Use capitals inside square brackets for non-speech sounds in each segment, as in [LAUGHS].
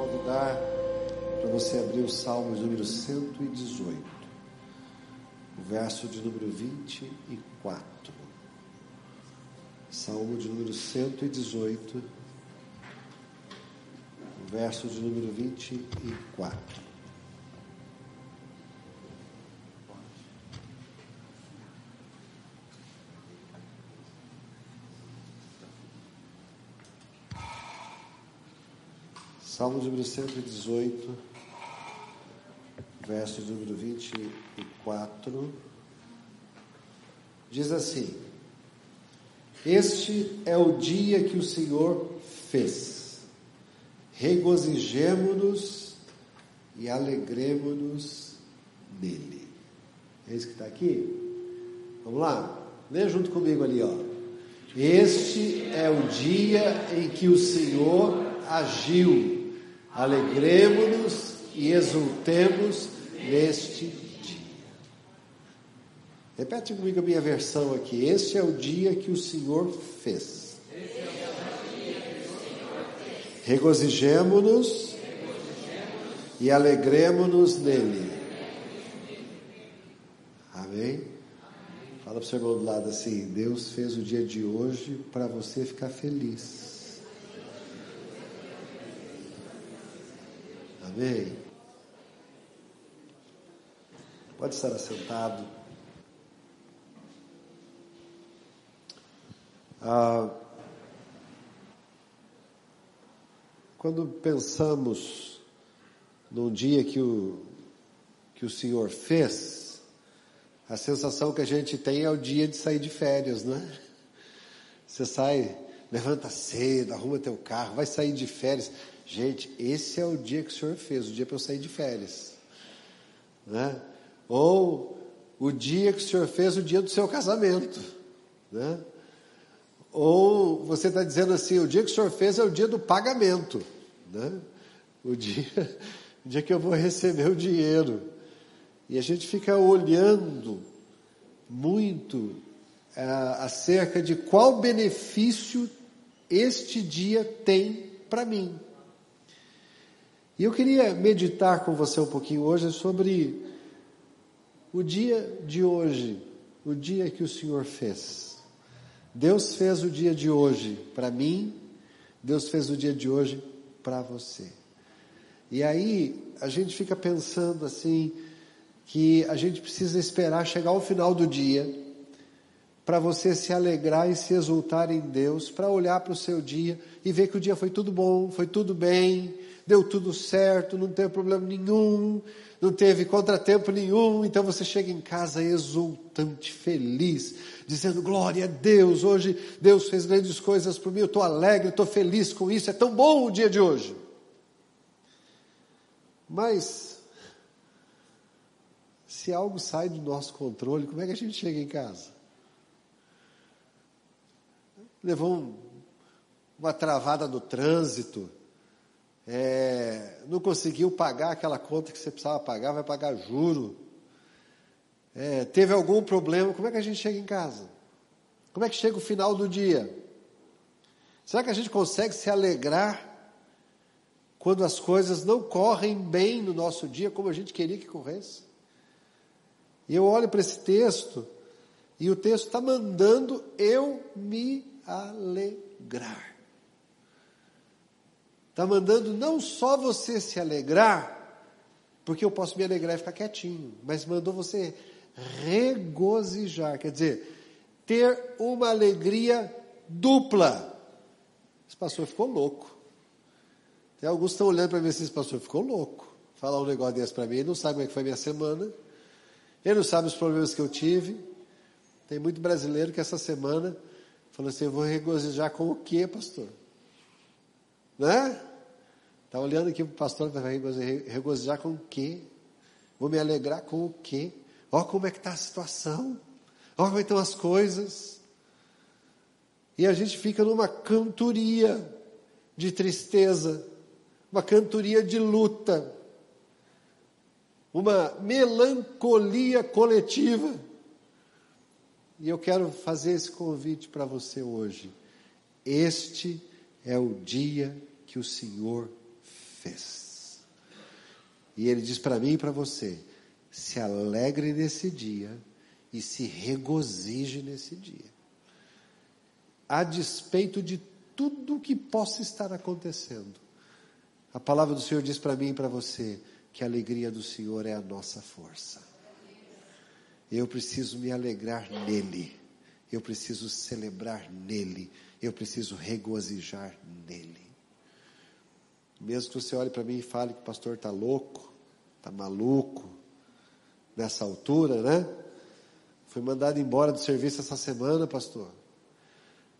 convidar para você abrir o Salmo de número 118, o verso de número 24. Salmo de número 118, o verso de número 24. Salmo número 118, verso número 24, diz assim: Este é o dia que o Senhor fez, regozijemo-nos e alegremo-nos nele. É isso que está aqui? Vamos lá, lê junto comigo ali, ó. Este é o dia em que o Senhor agiu Alegremos-nos e exultemos neste dia. Repete comigo a minha versão aqui. Este é o dia que o Senhor fez. Regozijemo-nos e alegremos-nos nele. Amém? Fala para o seu irmão do lado assim: Deus fez o dia de hoje para você ficar feliz. Amém. Pode estar assentado. Ah, quando pensamos num dia que o, que o Senhor fez, a sensação que a gente tem é o dia de sair de férias, não é? Você sai, levanta cedo, arruma teu carro, vai sair de férias. Gente, esse é o dia que o Senhor fez, o dia para eu sair de férias. Né? Ou o dia que o Senhor fez, o dia do seu casamento. Né? Ou você está dizendo assim, o dia que o Senhor fez é o dia do pagamento. Né? O, dia, [LAUGHS] o dia que eu vou receber o dinheiro. E a gente fica olhando muito é, acerca de qual benefício este dia tem para mim. E eu queria meditar com você um pouquinho hoje sobre o dia de hoje, o dia que o Senhor fez. Deus fez o dia de hoje para mim, Deus fez o dia de hoje para você. E aí a gente fica pensando assim, que a gente precisa esperar chegar ao final do dia para você se alegrar e se exultar em Deus, para olhar para o seu dia e ver que o dia foi tudo bom, foi tudo bem, deu tudo certo, não teve problema nenhum, não teve contratempo nenhum, então você chega em casa exultante, feliz, dizendo glória a Deus, hoje Deus fez grandes coisas por mim, eu estou alegre, estou feliz com isso, é tão bom o dia de hoje. Mas, se algo sai do nosso controle, como é que a gente chega em casa? Levou um, uma travada no trânsito, é, não conseguiu pagar aquela conta que você precisava pagar, vai pagar juro. É, teve algum problema, como é que a gente chega em casa? Como é que chega o final do dia? Será que a gente consegue se alegrar quando as coisas não correm bem no nosso dia como a gente queria que corresse? E eu olho para esse texto e o texto está mandando eu me alegrar. Está mandando não só você se alegrar, porque eu posso me alegrar e ficar quietinho, mas mandou você regozijar, quer dizer, ter uma alegria dupla. Esse pastor ficou louco. Tem alguns estão olhando para ver se esse pastor ficou louco. Falar um negócio desse para mim, ele não sabe como é que foi minha semana, ele não sabe os problemas que eu tive. Tem muito brasileiro que essa semana falou assim: eu vou regozijar com o quê, pastor? Né? Está olhando aqui para o pastor, vai regozijar com o quê? Vou me alegrar com o quê? Olha como é que está a situação. Olha como é estão as coisas. E a gente fica numa cantoria de tristeza, uma cantoria de luta, uma melancolia coletiva. E eu quero fazer esse convite para você hoje. Este é o dia que o Senhor fez. E ele diz para mim e para você: se alegre nesse dia e se regozije nesse dia. A despeito de tudo que possa estar acontecendo. A palavra do Senhor diz para mim e para você que a alegria do Senhor é a nossa força. Eu preciso me alegrar nele. Eu preciso celebrar nele. Eu preciso regozijar nele. Mesmo que você olhe para mim e fale que o pastor está louco, está maluco, nessa altura, né? Fui mandado embora do serviço essa semana, pastor.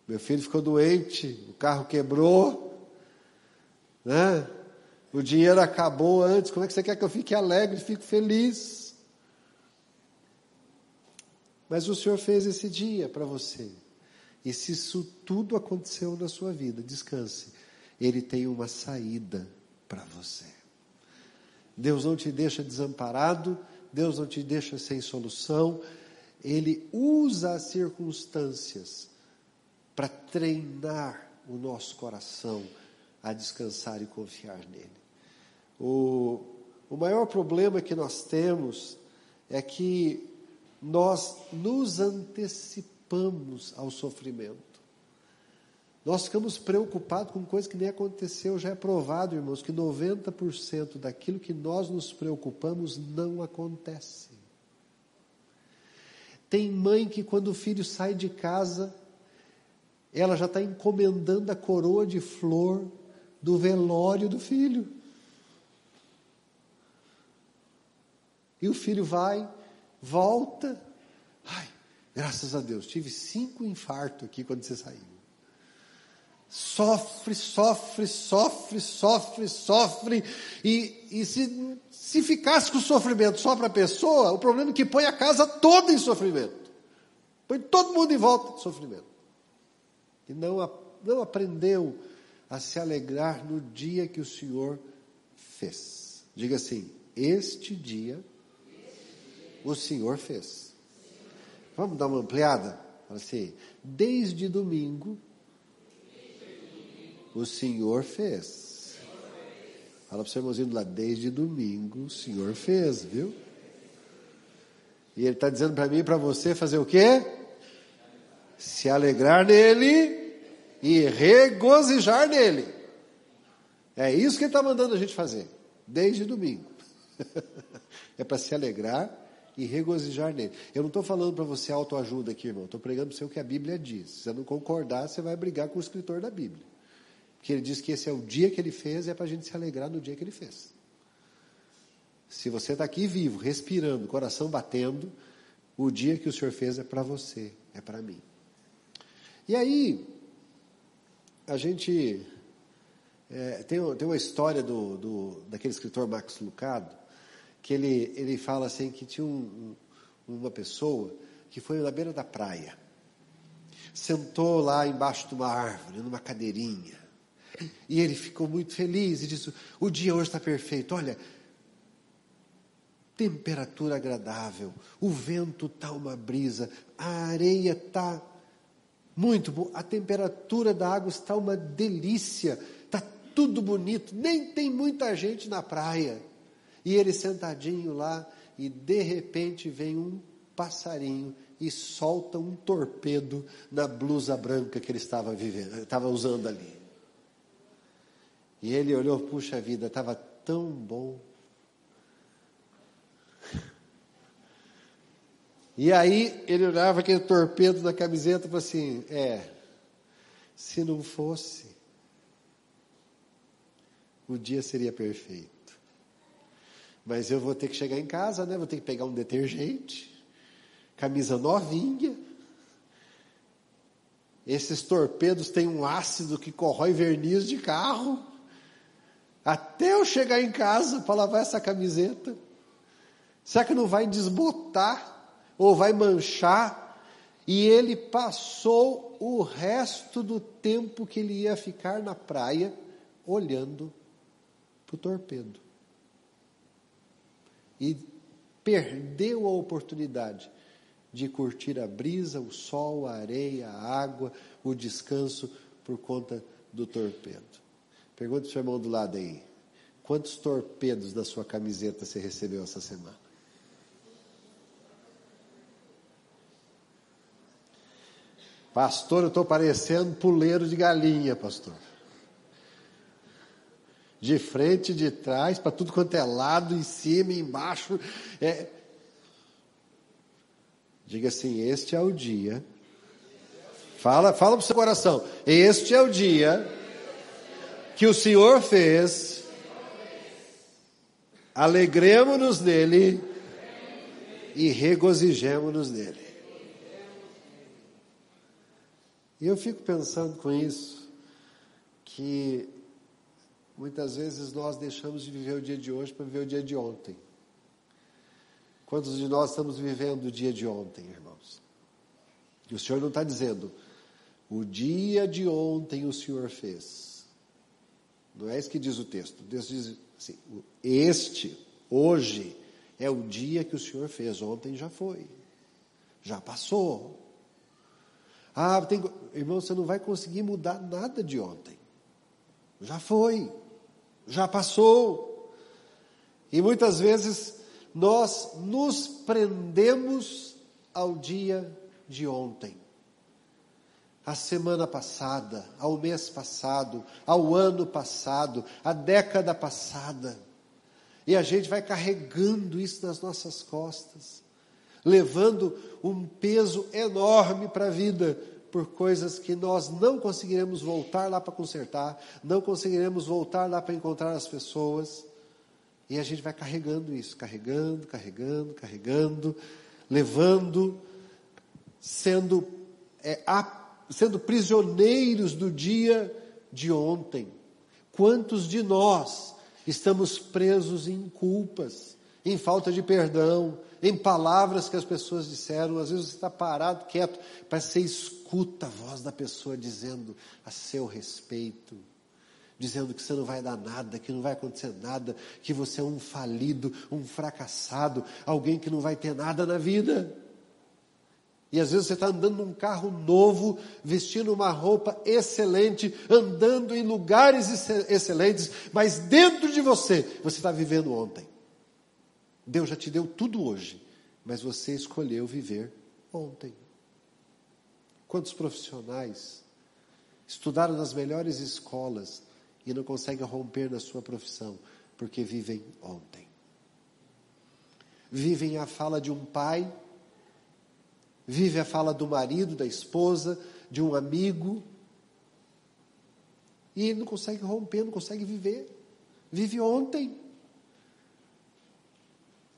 Meu filho ficou doente, o carro quebrou, né? O dinheiro acabou antes. Como é que você quer que eu fique alegre, fique feliz? Mas o Senhor fez esse dia para você. E se isso tudo aconteceu na sua vida, descanse. Ele tem uma saída para você. Deus não te deixa desamparado, Deus não te deixa sem solução. Ele usa as circunstâncias para treinar o nosso coração a descansar e confiar nele. O, o maior problema que nós temos é que nós nos antecipamos ao sofrimento. Nós ficamos preocupados com coisa que nem aconteceu, já é provado, irmãos, que 90% daquilo que nós nos preocupamos não acontece. Tem mãe que, quando o filho sai de casa, ela já está encomendando a coroa de flor do velório do filho. E o filho vai, volta. Ai, graças a Deus, tive cinco infartos aqui quando você saiu. Sofre, sofre, sofre, sofre, sofre. E, e se, se ficasse com o sofrimento só para a pessoa, o problema é que põe a casa toda em sofrimento. Põe todo mundo em volta de sofrimento. E não, não aprendeu a se alegrar no dia que o Senhor fez. Diga assim: Este dia o Senhor fez. Vamos dar uma ampliada? Assim, desde domingo, o Senhor fez. Fala para o seu irmãozinho lá, desde domingo o Senhor fez, viu? E ele está dizendo para mim e para você fazer o quê? Se alegrar nele e regozijar nele. É isso que ele está mandando a gente fazer, desde domingo. [LAUGHS] é para se alegrar e regozijar nele. Eu não estou falando para você autoajuda aqui, irmão. Estou pregando para você o que a Bíblia diz. Se você não concordar, você vai brigar com o escritor da Bíblia. Porque ele diz que esse é o dia que ele fez e é para a gente se alegrar no dia que ele fez. Se você está aqui vivo, respirando, coração batendo, o dia que o Senhor fez é para você, é para mim. E aí, a gente. É, tem, tem uma história do, do, daquele escritor Max Lucado, que ele, ele fala assim que tinha um, uma pessoa que foi na beira da praia, sentou lá embaixo de uma árvore, numa cadeirinha, e ele ficou muito feliz e disse: O dia hoje está perfeito, olha, temperatura agradável, o vento está uma brisa, a areia está muito boa, a temperatura da água está uma delícia, está tudo bonito, nem tem muita gente na praia. E ele sentadinho lá, e de repente vem um passarinho e solta um torpedo na blusa branca que ele estava vivendo, estava usando ali. E ele olhou, puxa vida, estava tão bom. E aí ele olhava aquele torpedo na camiseta e falou assim: é, se não fosse, o dia seria perfeito. Mas eu vou ter que chegar em casa, né? Vou ter que pegar um detergente, camisa novinha. Esses torpedos têm um ácido que corrói verniz de carro. Até eu chegar em casa para lavar essa camiseta. Será que não vai desbotar? Ou vai manchar? E ele passou o resto do tempo que ele ia ficar na praia olhando para o torpedo e perdeu a oportunidade de curtir a brisa, o sol, a areia, a água, o descanso por conta do torpedo. Pergunta o seu irmão do lado aí. Quantos torpedos da sua camiseta você recebeu essa semana? Pastor, eu estou parecendo puleiro de galinha, pastor. De frente, de trás, para tudo quanto é lado, em cima, embaixo. É... Diga assim: este é o dia. Fala, fala para o seu coração. Este é o dia que o Senhor fez. Alegremos-nos nele e regozijemos-nos nele. E eu fico pensando com isso, que muitas vezes nós deixamos de viver o dia de hoje para viver o dia de ontem. Quantos de nós estamos vivendo o dia de ontem, irmãos? E o Senhor não está dizendo, o dia de ontem o Senhor fez. Não é isso que diz o texto. Deus diz assim: este, hoje, é o dia que o Senhor fez. Ontem já foi, já passou. Ah, tem, irmão, você não vai conseguir mudar nada de ontem. Já foi, já passou. E muitas vezes nós nos prendemos ao dia de ontem, à semana passada, ao mês passado, ao ano passado, à década passada. E a gente vai carregando isso nas nossas costas levando um peso enorme para a vida, por coisas que nós não conseguiremos voltar lá para consertar, não conseguiremos voltar lá para encontrar as pessoas. E a gente vai carregando isso, carregando, carregando, carregando, levando, sendo, é, sendo prisioneiros do dia de ontem. Quantos de nós estamos presos em culpas, em falta de perdão, em palavras que as pessoas disseram. Às vezes você está parado, quieto, para você escuta a voz da pessoa dizendo a seu respeito, dizendo que você não vai dar nada, que não vai acontecer nada, que você é um falido, um fracassado, alguém que não vai ter nada na vida. E às vezes você está andando num carro novo, vestindo uma roupa excelente, andando em lugares excelentes, mas dentro de você, você está vivendo ontem. Deus já te deu tudo hoje, mas você escolheu viver ontem. Quantos profissionais estudaram nas melhores escolas e não conseguem romper na sua profissão porque vivem ontem? Vivem a fala de um pai, vive a fala do marido, da esposa, de um amigo, e não consegue romper, não consegue viver. Vive ontem.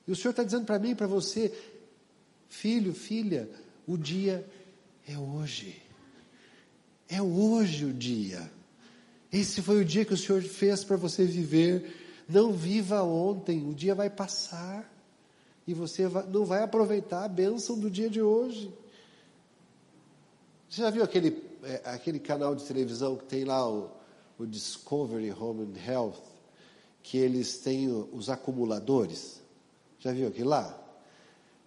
E o Senhor está dizendo para mim e para você, filho, filha, o dia é hoje. É hoje o dia. Esse foi o dia que o Senhor fez para você viver. Não viva ontem, o dia vai passar. E você não vai aproveitar a bênção do dia de hoje. Você já viu aquele, é, aquele canal de televisão que tem lá o, o Discovery Home and Health? Que eles têm os acumuladores? Já viu aquilo lá?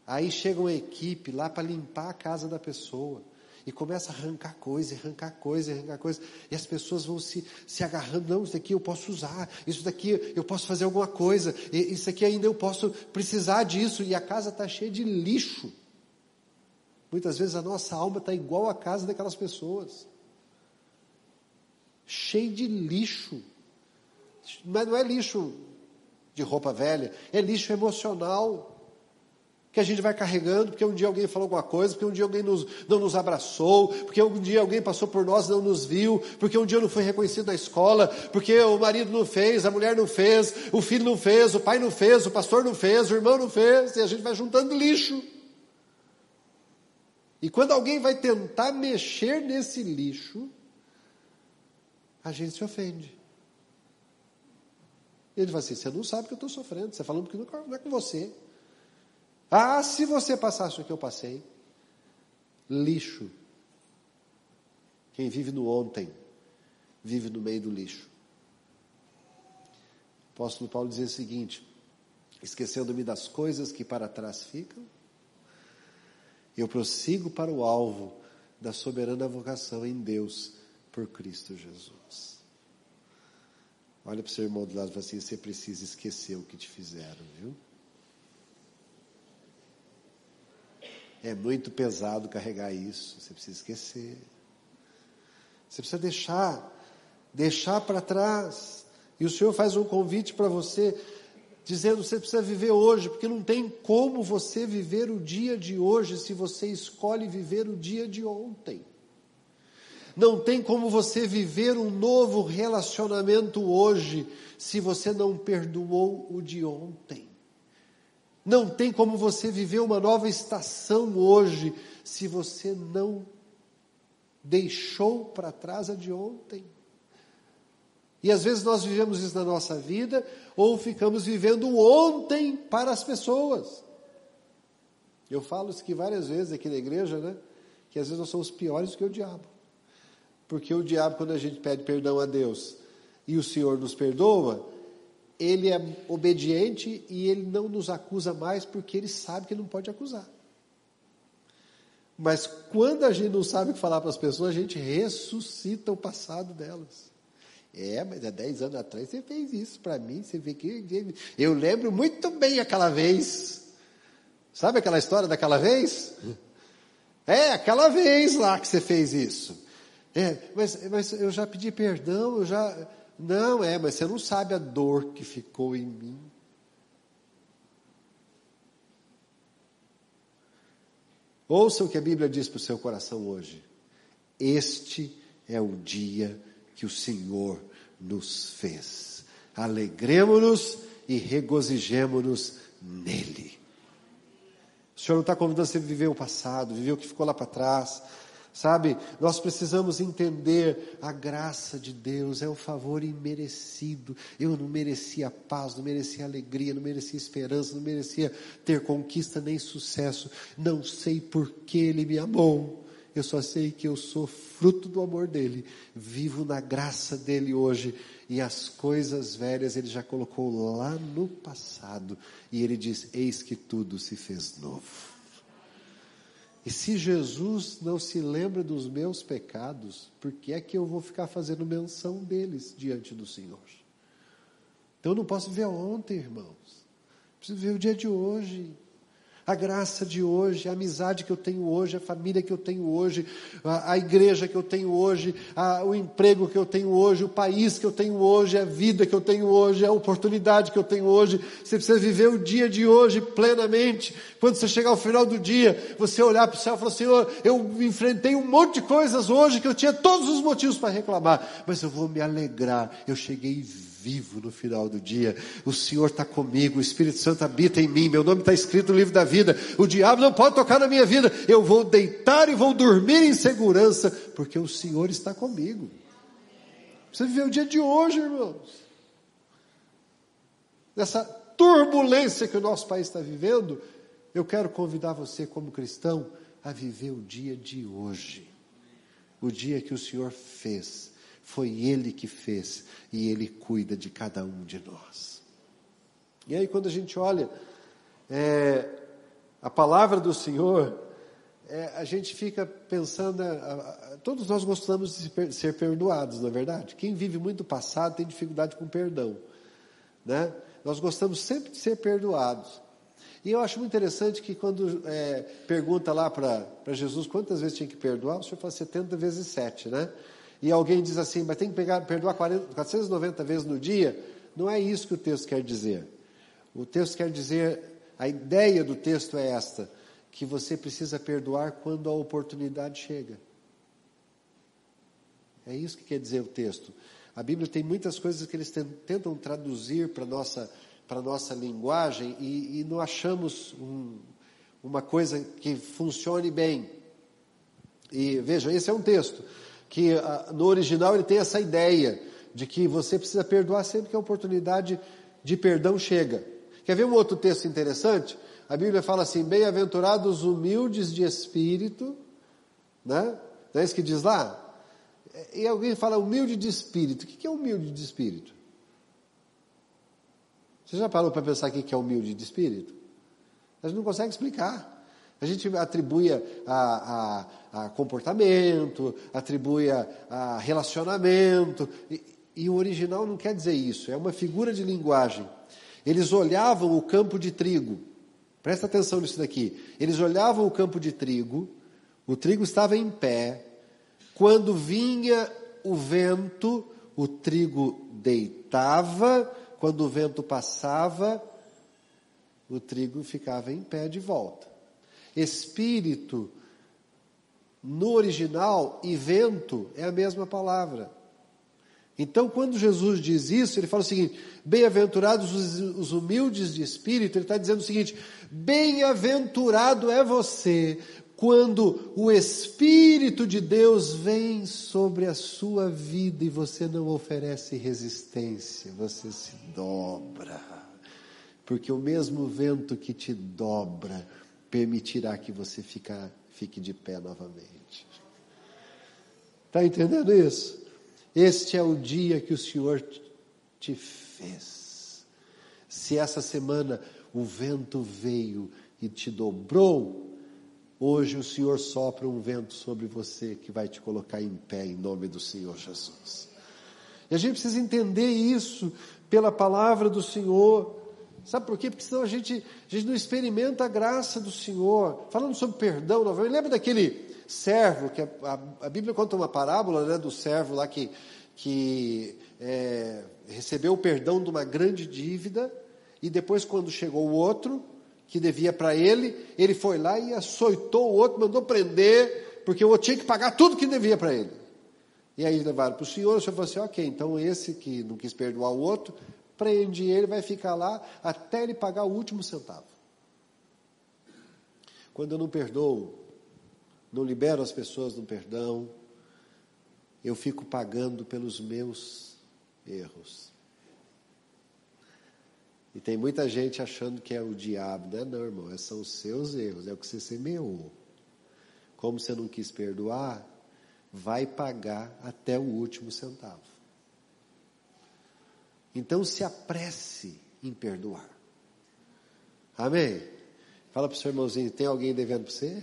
Aí chega uma equipe lá para limpar a casa da pessoa. E começa a arrancar coisa, arrancar coisa, arrancar coisa. E as pessoas vão se, se agarrando. Não, isso daqui eu posso usar. Isso daqui eu posso fazer alguma coisa. Isso aqui ainda eu posso precisar disso. E a casa está cheia de lixo. Muitas vezes a nossa alma está igual à casa daquelas pessoas. Cheio de lixo. Mas não é lixo de roupa velha, é lixo emocional que a gente vai carregando, porque um dia alguém falou alguma coisa, porque um dia alguém nos, não nos abraçou, porque um dia alguém passou por nós e não nos viu, porque um dia não foi reconhecido na escola, porque o marido não fez, a mulher não fez, o filho não fez, o pai não fez, o pastor não fez, o irmão não fez, e a gente vai juntando lixo. E quando alguém vai tentar mexer nesse lixo, a gente se ofende. Ele fala assim: você não sabe que eu estou sofrendo, você está falando que não é com você. Ah, se você passasse o que eu passei, lixo. Quem vive no ontem, vive no meio do lixo. O apóstolo Paulo diz o seguinte: esquecendo-me das coisas que para trás ficam, eu prossigo para o alvo da soberana vocação em Deus por Cristo Jesus. Olha para o seu irmão do lado e fala assim: você precisa esquecer o que te fizeram, viu? É muito pesado carregar isso, você precisa esquecer. Você precisa deixar, deixar para trás. E o Senhor faz um convite para você, dizendo: você precisa viver hoje, porque não tem como você viver o dia de hoje se você escolhe viver o dia de ontem. Não tem como você viver um novo relacionamento hoje se você não perdoou o de ontem. Não tem como você viver uma nova estação hoje se você não deixou para trás a de ontem. E às vezes nós vivemos isso na nossa vida, ou ficamos vivendo ontem para as pessoas. Eu falo isso aqui várias vezes aqui na igreja, né? Que às vezes nós somos piores que o diabo. Porque o diabo, quando a gente pede perdão a Deus e o Senhor nos perdoa, ele é obediente e ele não nos acusa mais porque ele sabe que não pode acusar. Mas quando a gente não sabe o que falar para as pessoas, a gente ressuscita o passado delas. É, mas há 10 anos atrás você fez isso para mim, você vê que. Eu lembro muito bem aquela vez. Sabe aquela história daquela vez? É, aquela vez lá que você fez isso. É, mas, mas eu já pedi perdão, eu já. Não, é, mas você não sabe a dor que ficou em mim. Ouça o que a Bíblia diz para o seu coração hoje. Este é o dia que o Senhor nos fez. Alegremos-nos e regozijemos-nos nele. O Senhor não está convidando você a viver o passado, viver o que ficou lá para trás. Sabe, nós precisamos entender a graça de Deus, é um favor imerecido. Eu não merecia paz, não merecia alegria, não merecia esperança, não merecia ter conquista nem sucesso. Não sei por que Ele me amou. Eu só sei que eu sou fruto do amor dele, vivo na graça dele hoje e as coisas velhas ele já colocou lá no passado e ele diz: Eis que tudo se fez novo. E se Jesus não se lembra dos meus pecados, por que é que eu vou ficar fazendo menção deles diante do Senhor? Então eu não posso viver ontem, irmãos. Preciso viver o dia de hoje a graça de hoje, a amizade que eu tenho hoje, a família que eu tenho hoje, a, a igreja que eu tenho hoje, a, o emprego que eu tenho hoje, o país que eu tenho hoje, a vida que eu tenho hoje, a oportunidade que eu tenho hoje. Você precisa viver o dia de hoje plenamente. Quando você chegar ao final do dia, você olhar para o céu e falar: Senhor, eu enfrentei um monte de coisas hoje que eu tinha todos os motivos para reclamar, mas eu vou me alegrar. Eu cheguei vivo no final do dia. O Senhor está comigo, o Espírito Santo habita em mim, meu nome está escrito no livro da vida. O diabo não pode tocar na minha vida. Eu vou deitar e vou dormir em segurança, porque o Senhor está comigo. Você viver o dia de hoje, irmãos. Nessa turbulência que o nosso país está vivendo, eu quero convidar você, como cristão, a viver o dia de hoje. O dia que o Senhor fez foi Ele que fez e Ele cuida de cada um de nós. E aí, quando a gente olha é, a palavra do Senhor, é, a gente fica pensando, a, a, todos nós gostamos de ser perdoados, não é verdade? Quem vive muito passado tem dificuldade com perdão, né? Nós gostamos sempre de ser perdoados. E eu acho muito interessante que quando é, pergunta lá para Jesus quantas vezes tinha que perdoar, o Senhor fala 70 vezes 7, né? E alguém diz assim, mas tem que pegar, perdoar 40, 490 vezes no dia, não é isso que o texto quer dizer. O texto quer dizer, a ideia do texto é esta, que você precisa perdoar quando a oportunidade chega. É isso que quer dizer o texto. A Bíblia tem muitas coisas que eles tentam traduzir para a nossa, nossa linguagem e, e não achamos um, uma coisa que funcione bem. E veja, esse é um texto que ah, no original ele tem essa ideia de que você precisa perdoar sempre que a oportunidade de perdão chega. Quer ver um outro texto interessante? A Bíblia fala assim: bem-aventurados humildes de espírito, né? Não é isso que diz lá? E alguém fala humilde de espírito. O que é humilde de espírito? Você já parou para pensar o que é humilde de espírito? A gente não consegue explicar. A gente atribui a, a, a comportamento, atribui a, relacionamento. E, E o original não quer dizer isso, é uma figura de linguagem. Eles olhavam o campo de trigo. Presta atenção nisso daqui. Eles olhavam o campo de trigo, o trigo estava em pé. Quando vinha o vento, o trigo deitava, quando o vento passava, o trigo ficava em pé de volta. Espírito, no original, e vento é a mesma palavra. Então, quando Jesus diz isso, ele fala o seguinte: bem-aventurados os humildes de espírito, ele está dizendo o seguinte: bem-aventurado é você, quando o Espírito de Deus vem sobre a sua vida e você não oferece resistência, você se dobra. Porque o mesmo vento que te dobra permitirá que você fica, fique de pé novamente. Está entendendo isso? Este é o dia que o Senhor te fez. Se essa semana o vento veio e te dobrou, hoje o Senhor sopra um vento sobre você que vai te colocar em pé em nome do Senhor Jesus. E a gente precisa entender isso pela palavra do Senhor. Sabe por quê? Porque senão a gente, a gente não experimenta a graça do Senhor. Falando sobre perdão, novamente, lembra daquele servo, que a, a, a, Bíblia conta uma parábola né, do servo lá que, que é, recebeu o perdão de uma grande dívida, e depois, quando chegou o outro, que devia para ele, ele foi lá e açoitou o outro, mandou prender, porque o outro tinha que pagar tudo que devia para ele. E aí levaram para o senhor, o senhor falou assim: ok, então esse que não quis perdoar o outro, prende ele, vai ficar lá até ele pagar o último centavo. Quando eu não perdoo, não libero as pessoas no perdão, eu fico pagando pelos meus erros. E tem muita gente achando que é o diabo, não é não, irmão, é, são os seus erros, é o que você semeou. Como você não quis perdoar, vai pagar até o último centavo. Então se apresse em perdoar. Amém? Fala para o seu irmãozinho, tem alguém devendo para você?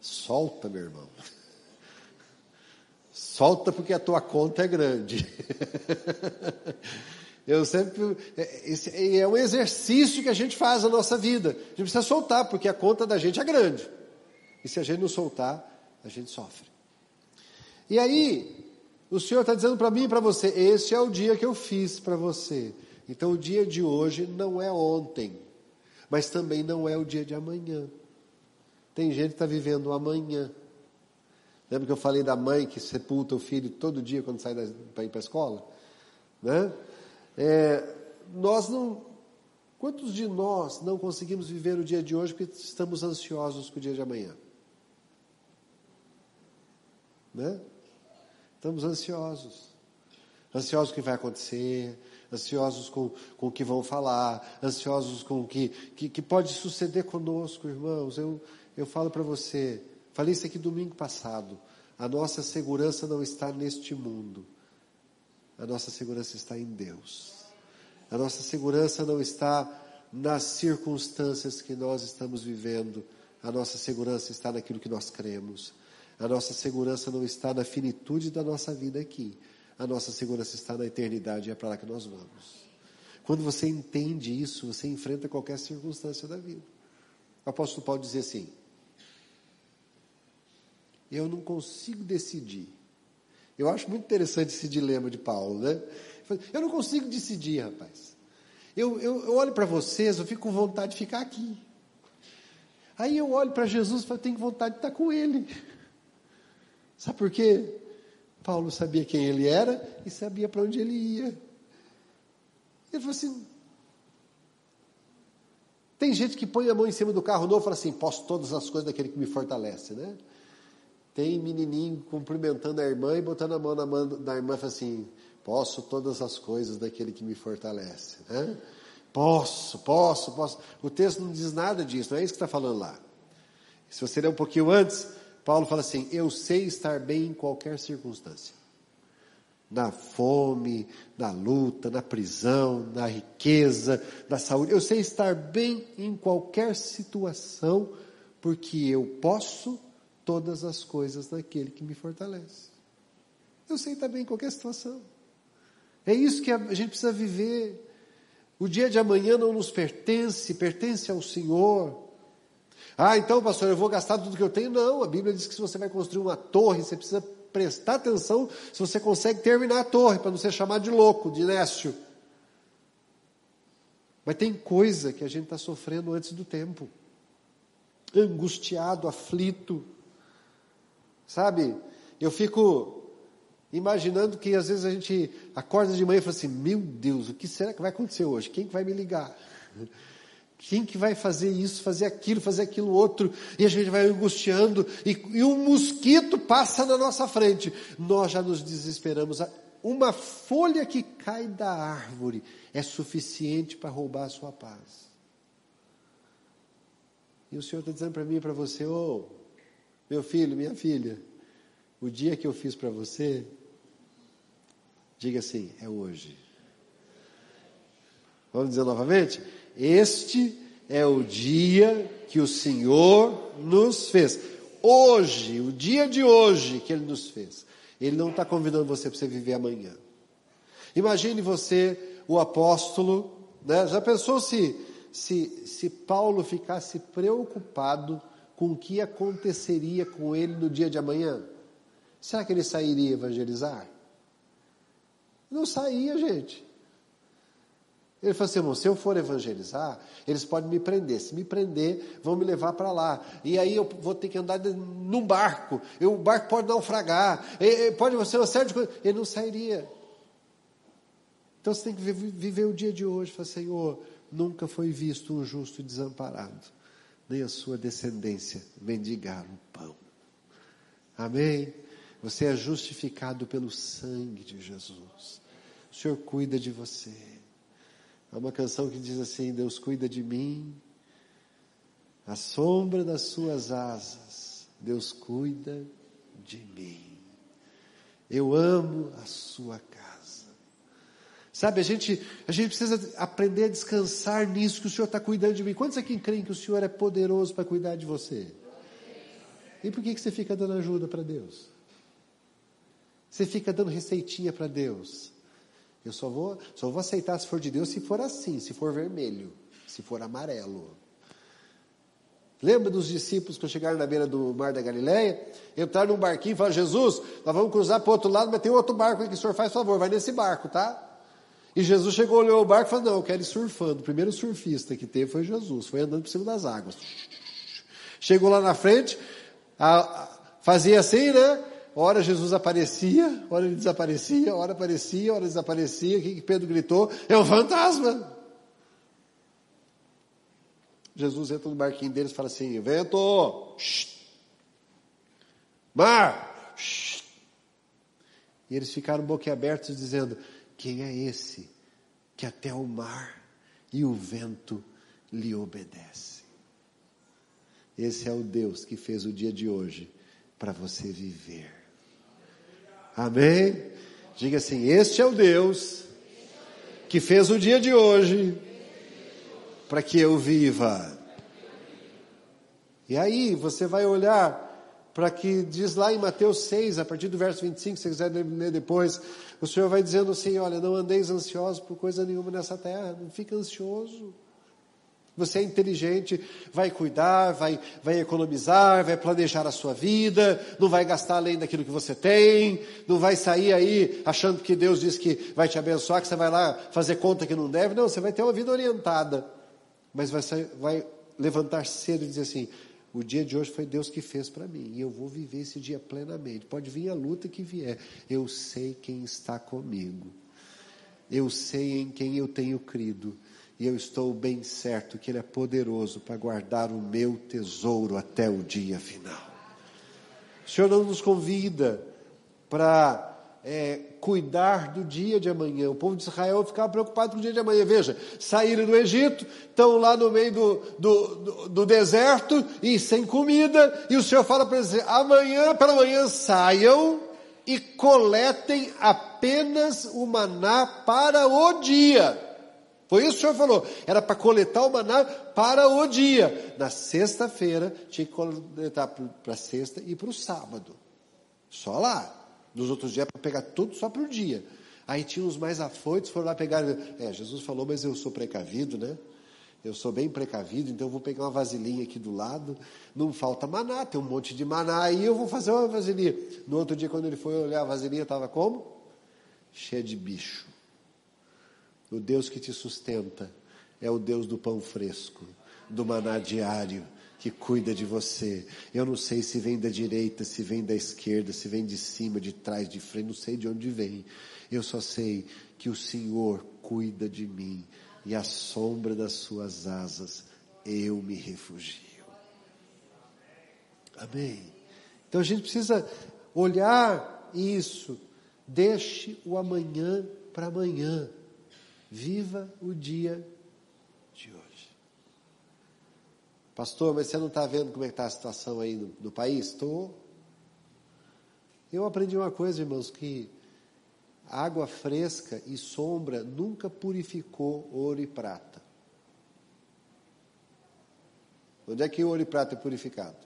Solta, meu irmão. [LAUGHS] Solta porque a tua conta é grande. [LAUGHS] Eu sempre. É, é um exercício que a gente faz na nossa vida. A gente precisa soltar, porque a conta da gente é grande. E se a gente não soltar, a gente sofre. E aí, o Senhor está dizendo para mim e para você: esse é o dia que eu fiz para você. Então, o dia de hoje não é ontem, mas também não é o dia de amanhã. Tem gente que está vivendo o amanhã. Lembra que eu falei da mãe que sepulta o filho todo dia quando sai para ir para a escola? Né? É, nós não. Quantos de nós não conseguimos viver o dia de hoje porque estamos ansiosos com o dia de amanhã? Né? Estamos ansiosos. Ansiosos com o que vai acontecer, ansiosos com, com o que vão falar, ansiosos com o que, que, que pode suceder conosco, irmãos. Eu, eu falo para você, falei isso aqui domingo passado. A nossa segurança não está neste mundo. A nossa segurança está em Deus. A nossa segurança não está nas circunstâncias que nós estamos vivendo. A nossa segurança está naquilo que nós cremos. A nossa segurança não está na finitude da nossa vida aqui. A nossa segurança está na eternidade e é para lá que nós vamos. Quando você entende isso, você enfrenta qualquer circunstância da vida. O apóstolo Paulo diz assim: Eu não consigo decidir eu acho muito interessante esse dilema de Paulo, né? Eu não consigo decidir, rapaz. Eu, eu, eu olho para vocês, eu fico com vontade de ficar aqui. Aí eu olho para Jesus e falo, tenho vontade de estar com Ele. Sabe por quê? Paulo sabia quem ele era e sabia para onde ele ia. Ele falou assim: tem gente que põe a mão em cima do carro novo e fala assim: posso todas as coisas daquele que me fortalece, né? Tem menininho cumprimentando a irmã e botando a mão na mão da irmã e fala assim: Posso todas as coisas daquele que me fortalece. Né? Posso, posso, posso. O texto não diz nada disso, não é isso que está falando lá. Se você ler um pouquinho antes, Paulo fala assim: Eu sei estar bem em qualquer circunstância. Na fome, na luta, na prisão, na riqueza, na saúde. Eu sei estar bem em qualquer situação, porque eu posso todas as coisas naquele que me fortalece. Eu sei também em qualquer situação. É isso que a gente precisa viver. O dia de amanhã não nos pertence, pertence ao Senhor. Ah, então, pastor, eu vou gastar tudo que eu tenho? Não, a Bíblia diz que se você vai construir uma torre, você precisa prestar atenção se você consegue terminar a torre, para não ser chamado de louco, de nécio. Mas tem coisa que a gente está sofrendo antes do tempo. Angustiado, aflito. Sabe? Eu fico imaginando que às vezes a gente acorda de manhã e fala assim: Meu Deus, o que será que vai acontecer hoje? Quem que vai me ligar? Quem que vai fazer isso, fazer aquilo, fazer aquilo outro? E a gente vai angustiando, e, e um mosquito passa na nossa frente. Nós já nos desesperamos. Uma folha que cai da árvore é suficiente para roubar a sua paz. E o Senhor está dizendo para mim e para você, ô, oh, meu filho, minha filha, o dia que eu fiz para você, diga assim, é hoje. Vamos dizer novamente? Este é o dia que o Senhor nos fez. Hoje, o dia de hoje que Ele nos fez. Ele não está convidando você para você viver amanhã. Imagine você, o apóstolo, né? já pensou se, se, se Paulo ficasse preocupado com o que aconteceria com ele no dia de amanhã? Será que ele sairia evangelizar? Não saía, gente. Ele falou assim, irmão, se eu for evangelizar, eles podem me prender. Se me prender, vão me levar para lá. E aí eu vou ter que andar num barco. E o barco pode naufragar. Pode ser uma série de coisas. Ele não sairia. Então você tem que viver o dia de hoje. Falar, Senhor, nunca foi visto um justo desamparado, nem a sua descendência mendigar o pão. Amém? Você é justificado pelo sangue de Jesus. O Senhor cuida de você. Há uma canção que diz assim: Deus cuida de mim, a sombra das suas asas, Deus cuida de mim. Eu amo a sua casa. Sabe, a gente, a gente precisa aprender a descansar nisso que o Senhor está cuidando de mim. Quantos aqui creem que o Senhor é poderoso para cuidar de você? E por que, que você fica dando ajuda para Deus? Você fica dando receitinha para Deus? Eu só vou, só vou aceitar se for de Deus se for assim, se for vermelho, se for amarelo. Lembra dos discípulos que chegaram na beira do mar da Galileia? Entraram num barquinho e falaram, Jesus, nós vamos cruzar para o outro lado, mas tem outro barco aí que o senhor faz favor, vai nesse barco, tá? E Jesus chegou, olhou o barco e falou, não, eu quero ir surfando. O primeiro surfista que teve foi Jesus, foi andando por cima das águas. Chegou lá na frente, a, a, fazia assim, né? Ora Jesus aparecia, ora ele desaparecia, ora aparecia, ora desaparecia. O que, que Pedro gritou? É um fantasma. Jesus entra no barquinho deles e fala assim: vento, shh, mar, shh. e eles ficaram boquiabertos dizendo: quem é esse que até o mar e o vento lhe obedecem? Esse é o Deus que fez o dia de hoje para você viver. Amém? Diga assim: Este é o Deus que fez o dia de hoje para que eu viva. E aí você vai olhar para que diz lá em Mateus 6, a partir do verso 25, se quiser ler depois, o Senhor vai dizendo assim: olha, não andeis ansiosos por coisa nenhuma nessa terra, não fica ansioso. Você é inteligente, vai cuidar, vai, vai economizar, vai planejar a sua vida, não vai gastar além daquilo que você tem, não vai sair aí achando que Deus diz que vai te abençoar, que você vai lá fazer conta que não deve. Não, você vai ter uma vida orientada. Mas vai, vai levantar cedo e dizer assim: o dia de hoje foi Deus que fez para mim, e eu vou viver esse dia plenamente. Pode vir a luta que vier, eu sei quem está comigo, eu sei em quem eu tenho crido e eu estou bem certo que Ele é poderoso para guardar o meu tesouro até o dia final. O Senhor não nos convida para é, cuidar do dia de amanhã. O povo de Israel ficava preocupado com o dia de amanhã. Veja, saíram do Egito, estão lá no meio do, do, do, do deserto e sem comida, e o Senhor fala para eles: amanhã pela manhã saiam e coletem apenas o maná para o dia. Foi isso que o senhor falou. Era para coletar o maná para o dia. Na sexta-feira, tinha que coletar para sexta e para o sábado. Só lá. Nos outros dias, para pegar tudo só para o dia. Aí tinha os mais afoitos, foram lá pegar. É, Jesus falou, mas eu sou precavido, né? Eu sou bem precavido, então eu vou pegar uma vasilhinha aqui do lado. Não falta maná, tem um monte de maná aí, eu vou fazer uma vasilhinha. No outro dia, quando ele foi olhar a vasilhinha, estava como? Cheia de bicho. O Deus que te sustenta é o Deus do pão fresco, do maná diário, que cuida de você. Eu não sei se vem da direita, se vem da esquerda, se vem de cima, de trás, de frente, não sei de onde vem. Eu só sei que o Senhor cuida de mim e à sombra das suas asas eu me refugio. Amém. Então a gente precisa olhar isso. Deixe o amanhã para amanhã. Viva o dia de hoje. Pastor, mas você não está vendo como é está a situação aí no, no país? Estou. Eu aprendi uma coisa, irmãos, que Água fresca e sombra nunca purificou ouro e prata. Onde é que ouro e prata é purificado?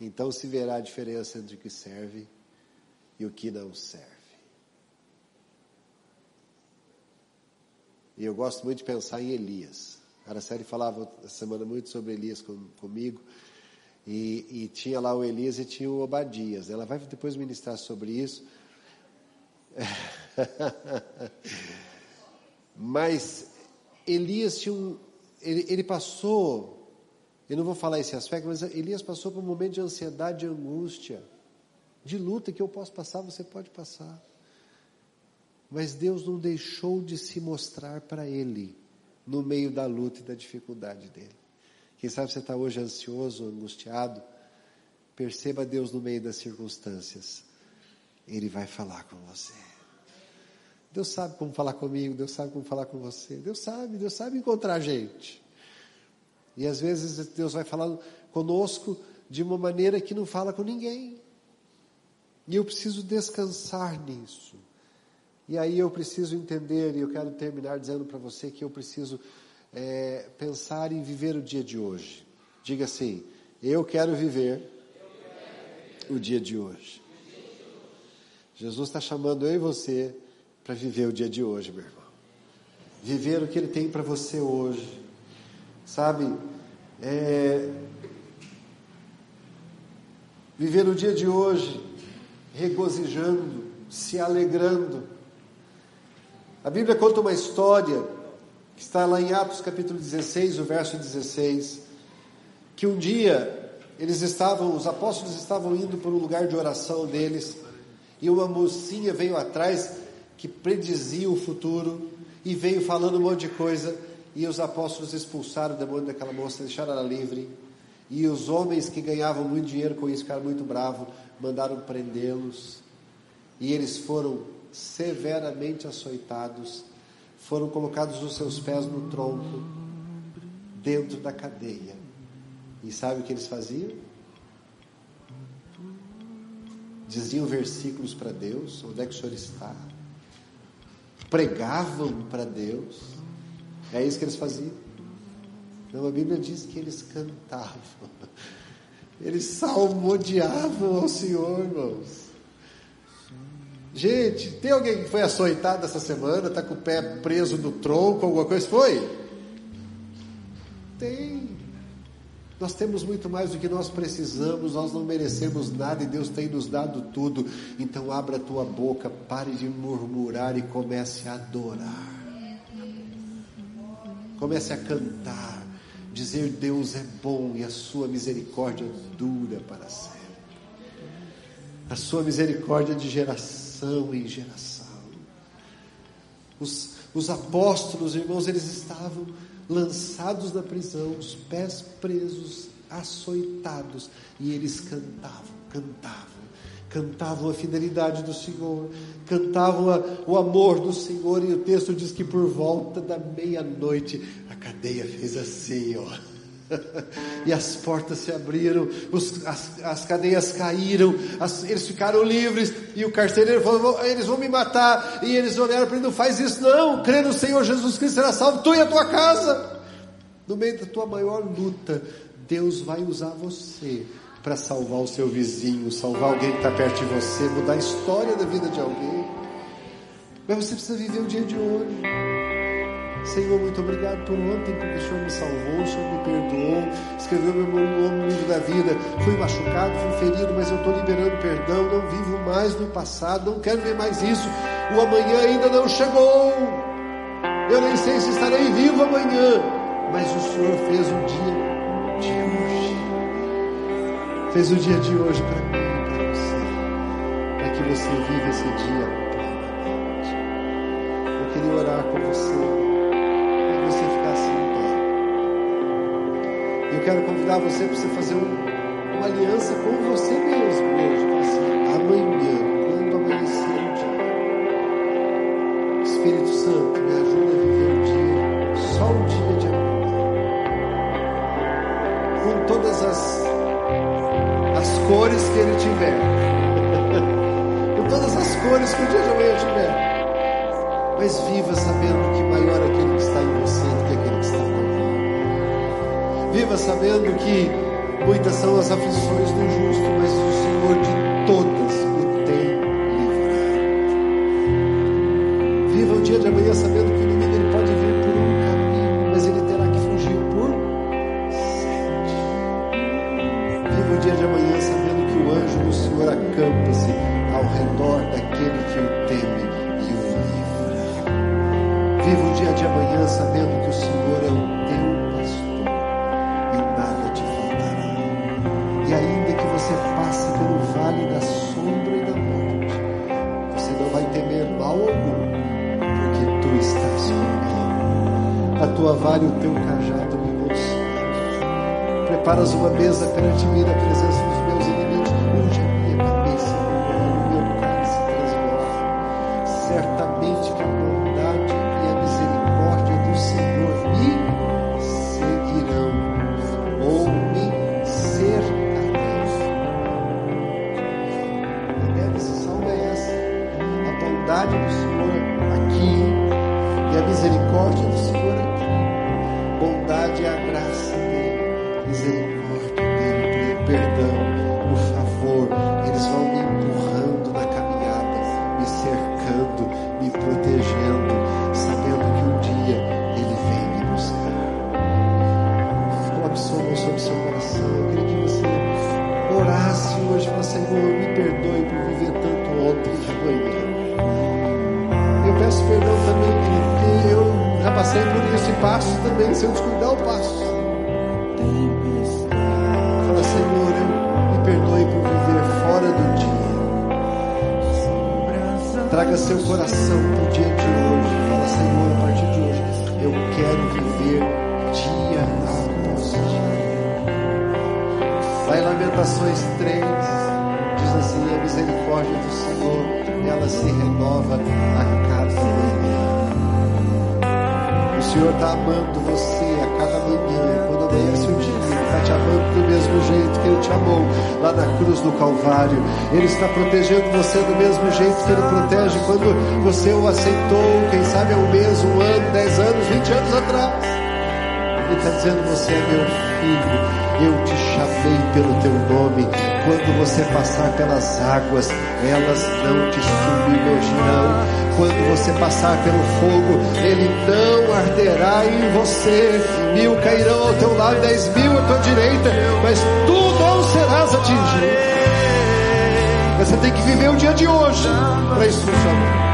Então se verá a diferença entre o que serve e o que não serve. E eu gosto muito de pensar em Elias. A Araceli falava essa semana muito sobre Elias com, comigo. E, e, tinha lá o Elias e tinha o Obadias. Ela vai depois ministrar sobre isso. [LAUGHS] Mas Elias tinha um. Ele, ele, passou, eu não vou falar esse aspecto, mas Elias passou por um momento de ansiedade, de angústia, de luta que eu posso passar, você pode passar. Mas Deus não deixou de se mostrar para ele no meio da luta e da dificuldade dele. Quem sabe você está hoje ansioso, angustiado. Perceba Deus no meio das circunstâncias. Ele vai falar com você. Deus sabe como falar comigo, Deus sabe como falar com você. Deus sabe, Deus sabe encontrar gente. E às vezes Deus vai falar conosco de uma maneira que não fala com ninguém. E eu preciso descansar nisso. E aí eu preciso entender, e eu quero terminar dizendo para você que eu preciso é, pensar em viver o dia de hoje. Diga assim: eu quero viver o dia de hoje. Jesus está chamando eu e você para viver o dia de hoje, meu irmão. Viver o que Ele tem para você hoje. Sabe? É... Viver o dia de hoje regozijando, se alegrando. A Bíblia conta uma história que está lá em Atos capítulo 16, o verso 16, que um dia eles estavam, os apóstolos estavam indo para um lugar de oração deles, e uma mocinha veio atrás que predizia o futuro e veio falando um monte de coisa, e os apóstolos expulsaram o demônio daquela moça, deixaram ela livre. E os homens que ganhavam muito dinheiro com isso, ficaram muito bravos, mandaram prendê-los. E eles foram severamente açoitados foram colocados os seus pés no tronco, dentro da cadeia. E sabe o que eles faziam? Diziam versículos para Deus, onde é que o Senhor está? Pregavam para Deus. É isso que eles faziam. Não, a Bíblia diz que eles cantavam. Eles salmodiavam ao Senhor, irmãos. Gente, tem alguém que foi açoitado essa semana, está com o pé preso no tronco, alguma coisa? Foi? Tem. Nós temos muito mais do que nós precisamos, nós não merecemos nada e Deus tem nos dado tudo. Então abra a tua boca, pare de murmurar e comece a adorar. Comece a cantar, dizer Deus é bom e a sua misericórdia dura para sempre. A sua misericórdia de geração geração em geração. Os, os apóstolos, irmãos, eles estavam lançados na prisão, os pés presos, açoitados, e eles cantavam, cantavam, cantavam a fidelidade do Senhor, cantavam a, o amor do Senhor, e o texto diz que por volta da meia-noite a cadeia fez assim, ó [LAUGHS] e as portas se abriram, os, as, as, cadeias caíram, as, eles ficaram livres, e o carcereiro falou: eles vão me matar, e eles olharam para ele: não faz isso, não, crê no Senhor Jesus Cristo, será salvo, tu e a tua casa. No meio da tua maior luta, Deus vai usar você para salvar o seu vizinho, salvar alguém que está perto de você, mudar a história da vida de alguém. Mas você precisa viver o dia de hoje. Senhor, muito obrigado por ontem, porque o Senhor me salvou, o Senhor me perdoou, escreveu meu nome no livro da vida. Fui machucado, fui ferido, mas eu estou liberando perdão, não vivo mais no passado, não quero ver mais isso. O amanhã ainda não chegou. Eu nem sei se estarei vivo amanhã, mas o Senhor fez o dia de hoje. Fez o dia de hoje para mim e para você, para que você viva esse dia plenamente. Eu queria orar com você, e você ficasse em pé. Eu quero convidar você para você fazer um, uma aliança com você mesmo hoje, assim, amanhã, quando amanhecer o dia. Espírito Santo, me ajuda cores que ele tiver. Com todas as cores que o dia de amanhã tiver. Mas viva sabendo que maior é aquele que está em você do que aquele que está na mim. Viva sabendo que muitas são as aflições do justo, mas o Senhor de todas vale da sombra e da morte, você não vai temer mal algum, porque tu estás comigo. A tua vara e o teu cajado me consolam. Preparas uma mesa perante mim na presença dos meus inimigos. Traga seu coração para o dia de hoje. Fala, Senhor, a partir de hoje, eu quero viver dia após dia. Lá em Lamentações 3, diz assim: a misericórdia do Senhor, ela se renova a cada manhã. O Senhor está amando você a cada manhã. Quando amanhece o dia, te amando do mesmo jeito que Ele te amou lá na cruz do Calvário. Ele está protegendo você do mesmo jeito que Ele protege quando você o aceitou, quem sabe há um mês, um ano, dez anos, vinte anos atrás. Ele está dizendo: Você é meu filho, eu te chamei pelo teu nome. Quando você passar pelas águas, elas não te submergirão. Quando você passar pelo fogo, ele não arderá em você. Mil cairão ao teu lado, dez mil à tua direita, mas tu não serás atingido. Você tem que viver o dia de hoje para isso funcionar.